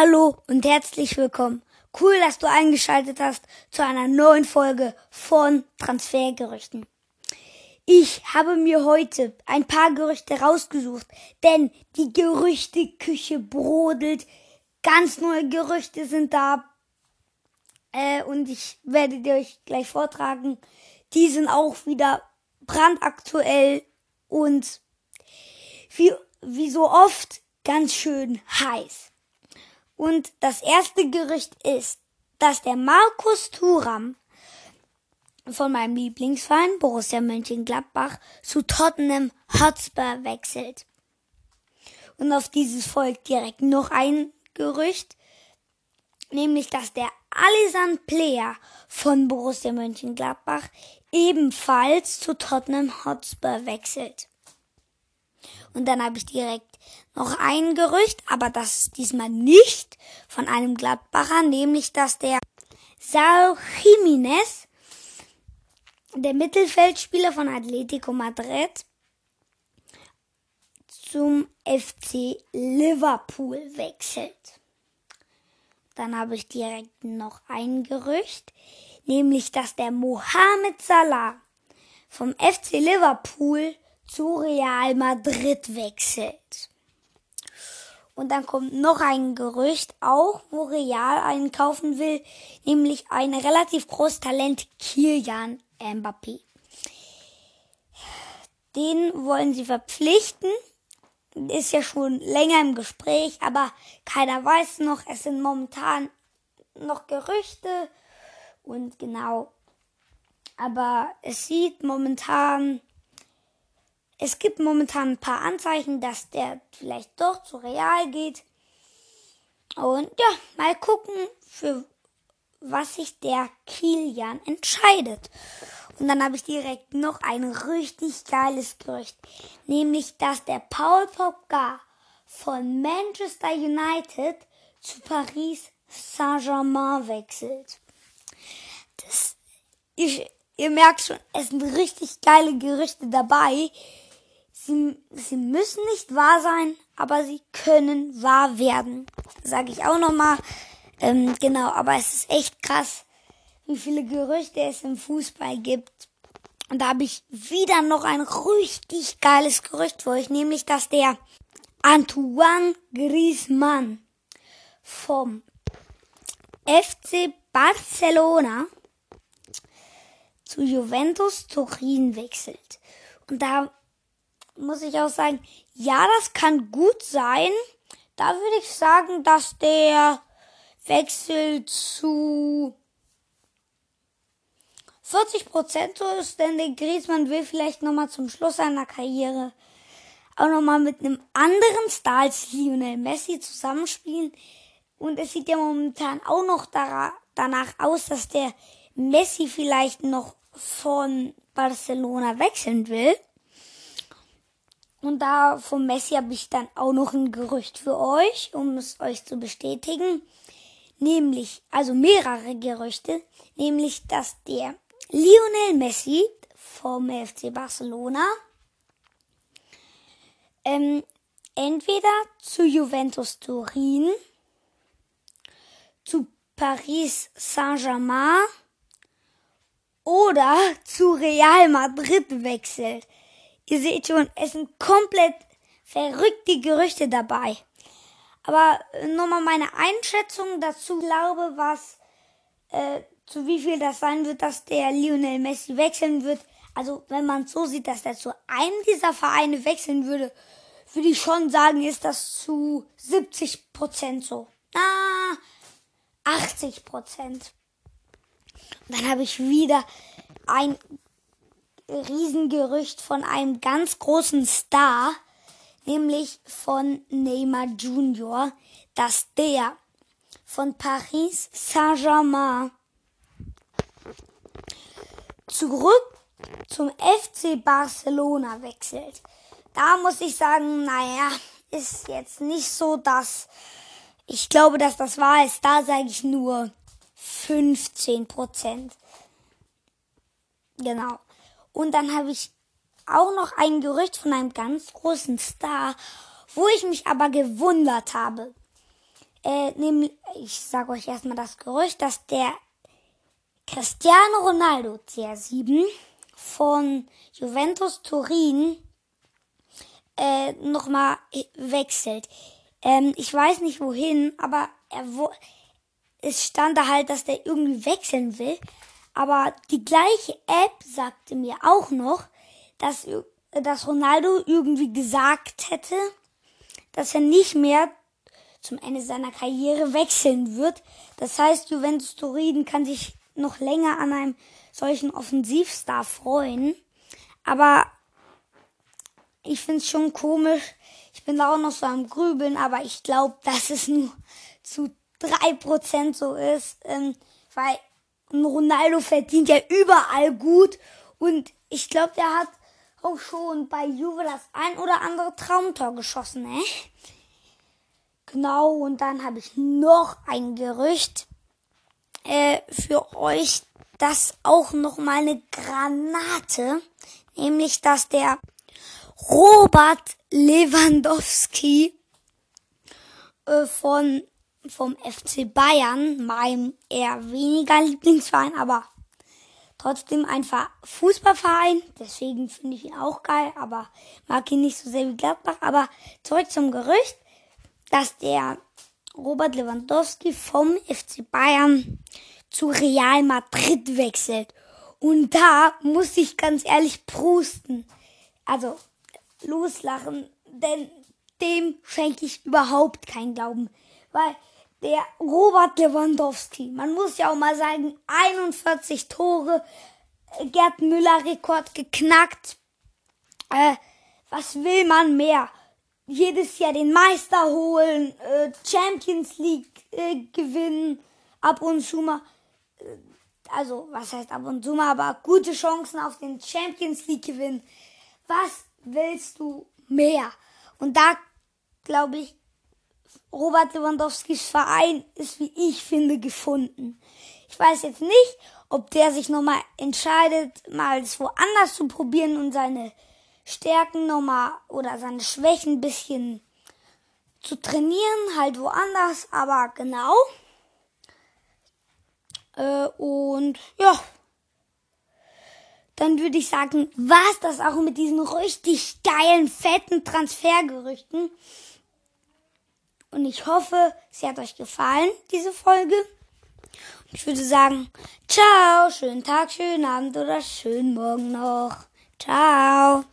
Hallo und herzlich willkommen. Cool, dass du eingeschaltet hast zu einer neuen Folge von Transfergerüchten. Ich habe mir heute ein paar Gerüchte rausgesucht, denn die Gerüchteküche brodelt. Ganz neue Gerüchte sind da. Äh, und ich werde dir euch gleich vortragen. Die sind auch wieder brandaktuell und wie, wie so oft ganz schön heiß. Und das erste Gerücht ist, dass der Markus Thuram von meinem Lieblingsverein Borussia Mönchengladbach zu Tottenham Hotspur wechselt. Und auf dieses folgt direkt noch ein Gerücht, nämlich dass der Alisan Player von Borussia Mönchengladbach ebenfalls zu Tottenham Hotspur wechselt. Und dann habe ich direkt noch ein Gerücht, aber das ist diesmal nicht von einem Gladbacher, nämlich dass der Sao Jiménez, der Mittelfeldspieler von Atletico Madrid, zum FC Liverpool wechselt. Dann habe ich direkt noch ein Gerücht, nämlich dass der Mohamed Salah vom FC Liverpool zu Real Madrid wechselt. Und dann kommt noch ein Gerücht, auch wo Real einen kaufen will, nämlich ein relativ großes Talent Kilian Mbappé. Den wollen sie verpflichten. Ist ja schon länger im Gespräch, aber keiner weiß noch. Es sind momentan noch Gerüchte und genau. Aber es sieht momentan es gibt momentan ein paar Anzeichen, dass der vielleicht doch zu Real geht. Und ja, mal gucken, für was sich der Kilian entscheidet. Und dann habe ich direkt noch ein richtig geiles Gerücht, nämlich dass der Paul Pogba von Manchester United zu Paris Saint-Germain wechselt. Das, ich, ihr merkt schon, es sind richtig geile Gerüchte dabei. Sie, sie müssen nicht wahr sein, aber sie können wahr werden. Sage ich auch nochmal. Ähm, genau, aber es ist echt krass, wie viele Gerüchte es im Fußball gibt. Und da habe ich wieder noch ein richtig geiles Gerücht für euch, nämlich dass der Antoine Griezmann vom FC Barcelona zu Juventus Turin wechselt. Und da muss ich auch sagen, ja, das kann gut sein. Da würde ich sagen, dass der Wechsel zu 40 Prozent so ist, denn der Griezmann will vielleicht nochmal zum Schluss seiner Karriere auch nochmal mit einem anderen Star als Lionel Messi zusammenspielen. Und es sieht ja momentan auch noch danach aus, dass der Messi vielleicht noch von Barcelona wechseln will. Und da vom Messi habe ich dann auch noch ein Gerücht für euch, um es euch zu bestätigen. Nämlich, also mehrere Gerüchte, nämlich, dass der Lionel Messi vom FC Barcelona ähm, entweder zu Juventus Turin, zu Paris Saint-Germain oder zu Real Madrid wechselt. Ihr seht schon, es sind komplett verrückte Gerüchte dabei. Aber nochmal meine Einschätzung dazu glaube, was äh, zu wie viel das sein wird, dass der Lionel Messi wechseln wird. Also wenn man so sieht, dass er zu einem dieser Vereine wechseln würde, würde ich schon sagen, ist das zu 70 Prozent so. Ah, 80 Prozent. Dann habe ich wieder ein Riesengerücht von einem ganz großen Star, nämlich von Neymar Junior, dass der von Paris Saint-Germain zurück zum FC Barcelona wechselt. Da muss ich sagen, naja, ist jetzt nicht so, dass ich glaube, dass das wahr ist. Da sage ich nur 15 Prozent. Genau. Und dann habe ich auch noch ein Gerücht von einem ganz großen Star, wo ich mich aber gewundert habe. Äh, nämlich, ich sage euch erstmal das Gerücht, dass der Cristiano Ronaldo CR7 von Juventus Turin äh, nochmal wechselt. Ähm, ich weiß nicht wohin, aber er wo es stand da halt, dass der irgendwie wechseln will. Aber die gleiche App sagte mir auch noch, dass, dass Ronaldo irgendwie gesagt hätte, dass er nicht mehr zum Ende seiner Karriere wechseln wird. Das heißt, Juventus Turin kann sich noch länger an einem solchen Offensivstar freuen. Aber ich finde es schon komisch. Ich bin da auch noch so am Grübeln, aber ich glaube, dass es nur zu drei Prozent so ist. Ähm, weil Ronaldo verdient ja überall gut. Und ich glaube, der hat auch schon bei Juve das ein oder andere Traumtor geschossen, ne? Genau, und dann habe ich noch ein Gerücht äh, für euch, das auch noch mal eine Granate, nämlich dass der Robert Lewandowski äh, von vom FC Bayern, meinem eher weniger Lieblingsverein, aber trotzdem einfach Fußballverein. Deswegen finde ich ihn auch geil, aber mag ihn nicht so sehr wie Gladbach. Aber zurück zum Gerücht, dass der Robert Lewandowski vom FC Bayern zu Real Madrid wechselt. Und da muss ich ganz ehrlich prusten. Also loslachen, denn dem schenke ich überhaupt keinen Glauben. Weil der Robert Lewandowski, man muss ja auch mal sagen, 41 Tore, Gerd Müller Rekord geknackt. Äh, was will man mehr? Jedes Jahr den Meister holen, äh, Champions League äh, gewinnen, ab und zu mal. Äh, also, was heißt ab und zu mal, aber gute Chancen auf den Champions League gewinnen. Was willst du mehr? Und da, glaube ich, Robert Lewandowskis Verein ist, wie ich finde, gefunden. Ich weiß jetzt nicht, ob der sich nochmal entscheidet, mal es woanders zu probieren und seine Stärken nochmal oder seine Schwächen ein bisschen zu trainieren, halt woanders, aber genau. Äh, und ja, dann würde ich sagen, war's das auch mit diesen richtig geilen, fetten Transfergerüchten. Und ich hoffe, sie hat euch gefallen, diese Folge. Und ich würde sagen, ciao, schönen Tag, schönen Abend oder schönen Morgen noch. Ciao.